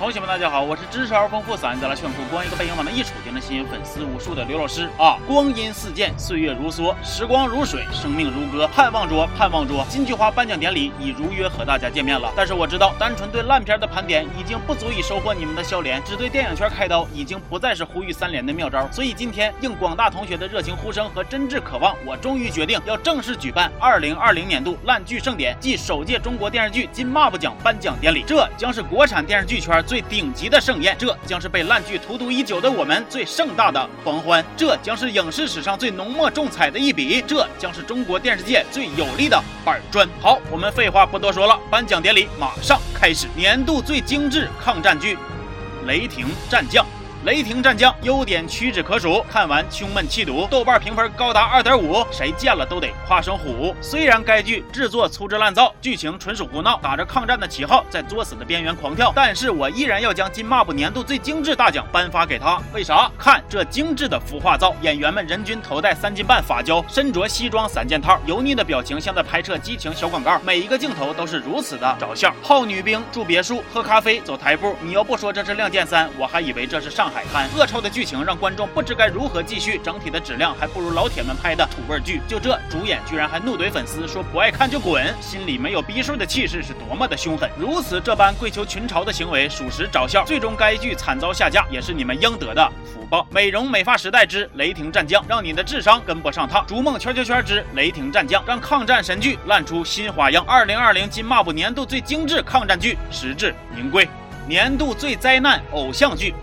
同学们，大家好，我是知识而丰富、嗓音贼拉炫酷、光一个背影往那一杵就能吸引粉丝无数的刘老师啊！光阴似箭，岁月如梭，时光如水，生命如歌，盼望着，盼望着，金菊花颁奖典礼已如约和大家见面了。但是我知道，单纯对烂片的盘点已经不足以收获你们的笑脸，只对电影圈开刀已经不再是呼吁三连的妙招。所以今天应广大同学的热情呼声和真挚渴望，我终于决定要正式举办二零二零年度烂剧盛典暨首届中国电视剧金马布奖颁奖典礼。这将是国产电视剧圈。最顶级的盛宴，这将是被烂剧荼毒已久的我们最盛大的狂欢，这将是影视史上最浓墨重彩的一笔，这将是中国电视界最有力的板砖。好，我们废话不多说了，颁奖典礼马上开始。年度最精致抗战剧，《雷霆战将》。雷霆战将优点屈指可数，看完胸闷气堵，豆瓣评分高达二点五，谁见了都得夸声虎。虽然该剧制作粗制滥造，剧情纯属胡闹，打着抗战的旗号在作死的边缘狂跳，但是我依然要将金马布年度最精致大奖颁发给他。为啥？看这精致的服化造，演员们人均头戴三斤半发胶，身着西装三件套，油腻的表情像在拍摄激情小广告，每一个镜头都是如此的着相。泡女兵住别墅，喝咖啡走台步，你要不说这是《亮剑三》，我还以为这是上。海滩恶臭的剧情让观众不知该如何继续，整体的质量还不如老铁们拍的土味剧。就这，主演居然还怒怼粉丝说不爱看就滚，心里没有逼数的气势是多么的凶狠。如此这般跪求群嘲的行为，属实找笑。最终该剧惨遭下架，也是你们应得的福报。美容美发时代之雷霆战将，让你的智商跟不上趟。逐梦圈圈圈之雷霆战将，让抗战神剧烂出新花样。二零二零金马部年度最精致抗战剧，实至名归。年度最灾难偶像剧。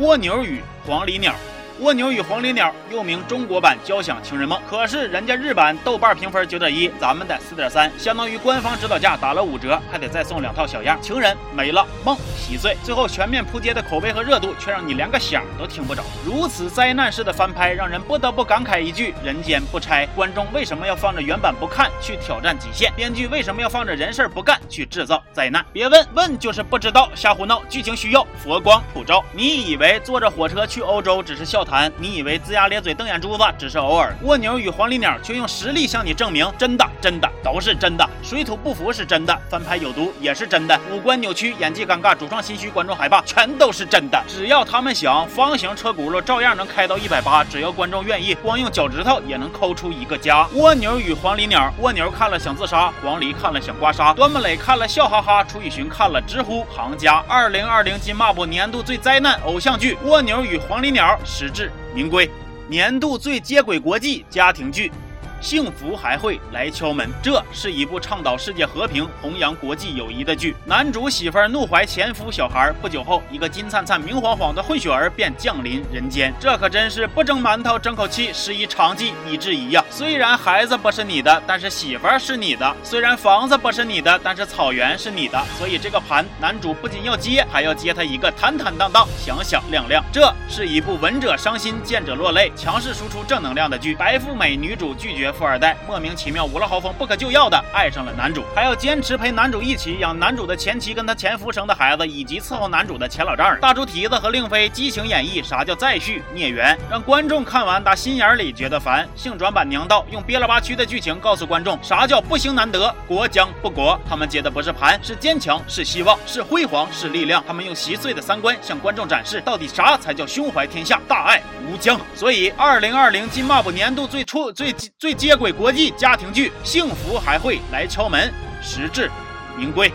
蜗牛与黄鹂鸟。蜗牛与黄鹂鸟又名中国版交响情人梦，可是人家日版豆瓣评分九点一，咱们的四点三，相当于官方指导价打了五折，还得再送两套小样。情人没了，梦稀碎，最后全面扑街的口碑和热度，却让你连个响都听不着。如此灾难式的翻拍，让人不得不感慨一句：人间不拆。观众为什么要放着原版不看，去挑战极限？编剧为什么要放着人事不干，去制造灾难？别问问就是不知道，瞎胡闹。剧情需要佛光普照。你以为坐着火车去欧洲只是笑？谈，谈你以为龇牙咧嘴瞪眼珠子只是偶尔？蜗牛与黄鹂鸟却用实力向你证明，真的真的都是真的。水土不服是真的，翻拍有毒也是真的。五官扭曲，演技尴尬，主创心虚，观众害怕，全都是真的。只要他们想，方形车轱辘照样能开到一百八。只要观众愿意，光用脚趾头也能抠出一个家。蜗牛与黄鹂鸟，蜗牛看了想自杀，黄鹂看了想刮痧，端木磊看了笑哈哈，楚雨荨看了直呼行家。二零二零金马部年度最灾难偶像剧《蜗牛与黄鹂鸟》实名归，年度最接轨国际家庭剧。幸福还会来敲门。这是一部倡导世界和平、弘扬国际友谊的剧。男主媳妇儿怒怀前夫小孩，不久后，一个金灿灿、明晃晃的混血儿便降临人间。这可真是不蒸馒头争口气，是一长计以制夷呀！虽然孩子不是你的，但是媳妇儿是你的；虽然房子不是你的，但是草原是你的。所以这个盘，男主不仅要接，还要接他一个坦坦荡荡、响响亮亮。这是一部闻者伤心、见者落泪、强势输出正能量的剧。白富美女主拒绝。富二代莫名其妙五了豪风不可救药的爱上了男主，还要坚持陪男主一起养男主的前妻跟他前夫生的孩子，以及伺候男主的前老丈人。大猪蹄子和令妃激情演绎啥叫再续孽缘，让观众看完打心眼里觉得烦。性转版娘道用憋了八屈的剧情告诉观众啥叫不兴难得，国将不国。他们接的不是盘，是坚强，是希望，是辉煌，是力量。他们用稀碎的三观向观众展示到底啥才叫胸怀天下，大爱无疆。所以二零二零金马布年度最出最最接轨国际家庭剧，幸福还会来敲门，实至名归，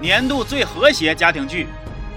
年度最和谐家庭剧。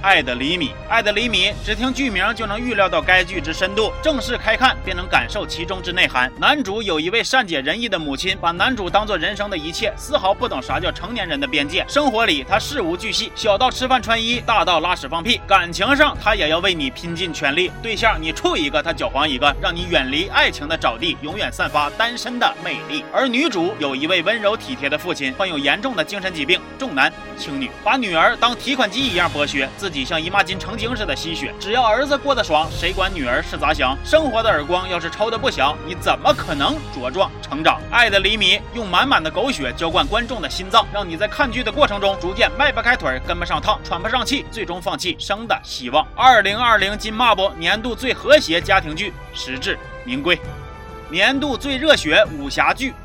爱的厘米，爱的厘米，只听剧名就能预料到该剧之深度。正式开看便能感受其中之内涵。男主有一位善解人意的母亲，把男主当做人生的一切，丝毫不懂啥叫成年人的边界。生活里他事无巨细，小到吃饭穿衣，大到拉屎放屁。感情上他也要为你拼尽全力。对象你处一个他搅黄一个，让你远离爱情的沼地，永远散发单身的魅力。而女主有一位温柔体贴的父亲，患有严重的精神疾病，重男轻女，把女儿当提款机一样剥削自。己像姨妈巾成精似的吸血，只要儿子过得爽，谁管女儿是咋想？生活的耳光要是抽的不响，你怎么可能茁壮成长？爱的厘米用满满的狗血浇灌观众的心脏，让你在看剧的过程中逐渐迈不开腿，跟不上趟，喘不上气，最终放弃生的希望。二零二零金马部年度最和谐家庭剧实至名归，年度最热血武侠剧，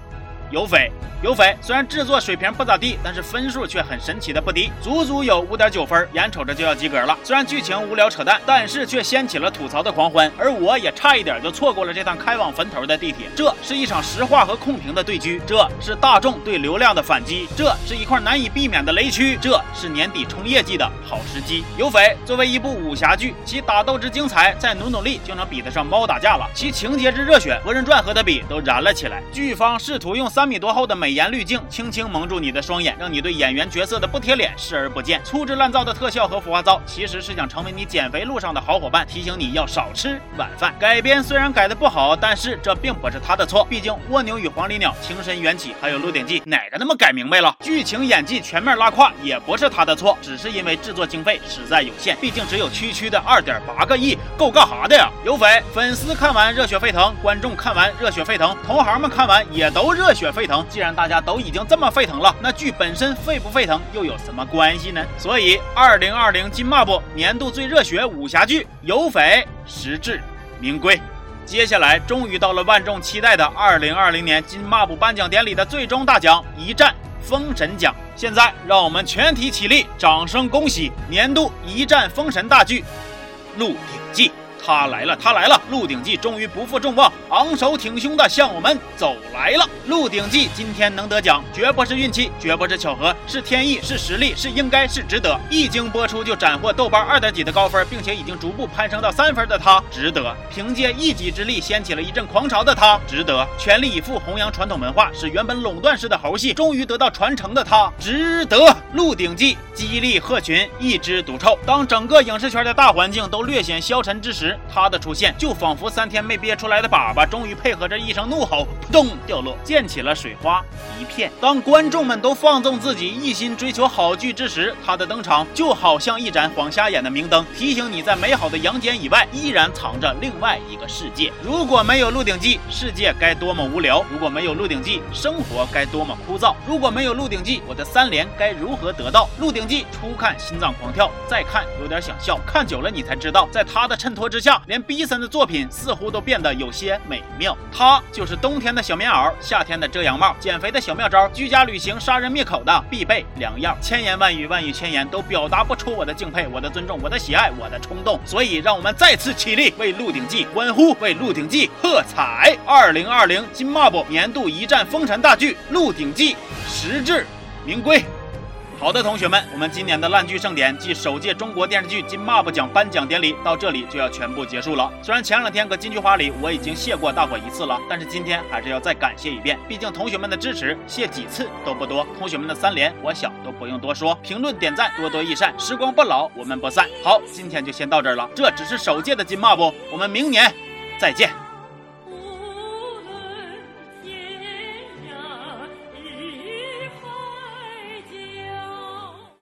有匪。有匪虽然制作水平不咋地，但是分数却很神奇的不低，足足有五点九分，眼瞅着就要及格了。虽然剧情无聊扯淡，但是却掀起了吐槽的狂欢，而我也差一点就错过了这趟开往坟头的地铁。这是一场实话和控评的对局，这是大众对流量的反击，这是一块难以避免的雷区，这是年底冲业绩的好时机。有匪作为一部武侠剧，其打斗之精彩，再努努力就能比得上猫打架了；其情节之热血，和人传和的比都燃了起来。剧方试图用三米多厚的美颜滤镜，轻轻蒙住你的双眼，让你对演员角色的不贴脸视而不见。粗制滥造的特效和服化道，其实是想成为你减肥路上的好伙伴，提醒你要少吃晚饭。改编虽然改的不好，但是这并不是他的错，毕竟蜗牛与黄鹂鸟、情深缘起，还有鹿鼎记，哪个那么改明白了？剧情演技全面拉胯，也不是他的错，只是因为制作经费实在有限，毕竟只有区区的二点八个亿，够干哈的呀？有匪粉丝看完热血沸腾，观众看完热血沸腾，同行们看完也都热血沸腾。既然大家都已经这么沸腾了，那剧本身沸不沸腾又有什么关系呢？所以，二零二零金马部年度最热血武侠剧《有匪》实至名归。接下来，终于到了万众期待的二零二零年金马部颁奖典礼的最终大奖——一战封神奖。现在，让我们全体起立，掌声恭喜年度一战封神大剧《鹿鼎记》。他来了，他来了！《鹿鼎记》终于不负众望，昂首挺胸的向我们走来了。《鹿鼎记》今天能得奖，绝不是运气，绝不是巧合，是天意，是实力，是应该，是值得。一经播出就斩获豆瓣二点几的高分，并且已经逐步攀升到三分的他，值得。凭借一己之力掀起了一阵狂潮的他，值得。全力以赴弘扬传统文化，使原本垄断式的猴戏终于得到传承的他，值得。《鹿鼎记》激励鹤群，一枝独臭。当整个影视圈的大环境都略显消沉之时，他的出现就仿佛三天没憋出来的粑粑，终于配合着一声怒吼，扑通掉落，溅起了水花一片。当观众们都放纵自己，一心追求好剧之时，他的登场就好像一盏晃瞎眼的明灯，提醒你在美好的阳间以外，依然藏着另外一个世界。如果没有《鹿鼎记》，世界该多么无聊；如果没有《鹿鼎记》，生活该多么枯燥；如果没有《鹿鼎记》，我的三连该如何得到？《鹿鼎记》初看心脏狂跳，再看有点想笑，看久了你才知道，在他的衬托之之下。连逼森的作品似乎都变得有些美妙。他就是冬天的小棉袄，夏天的遮阳帽，减肥的小妙招，居家旅行杀人灭口的必备良药。千言万语，万语千言都表达不出我的敬佩、我的尊重、我的喜爱、我的冲动。所以，让我们再次起立，为《鹿鼎记》欢呼，为《鹿鼎记》喝彩！二零二零金马部年度一战封神大剧《鹿鼎记》实至名归。好的，同学们，我们今年的烂剧盛典暨首届中国电视剧金马布奖颁奖典礼到这里就要全部结束了。虽然前两天搁金菊花里我已经谢过大伙一次了，但是今天还是要再感谢一遍。毕竟同学们的支持，谢几次都不多。同学们的三连，我想都不用多说。评论点赞，多多益善。时光不老，我们不散。好，今天就先到这儿了。这只是首届的金马布，我们明年再见。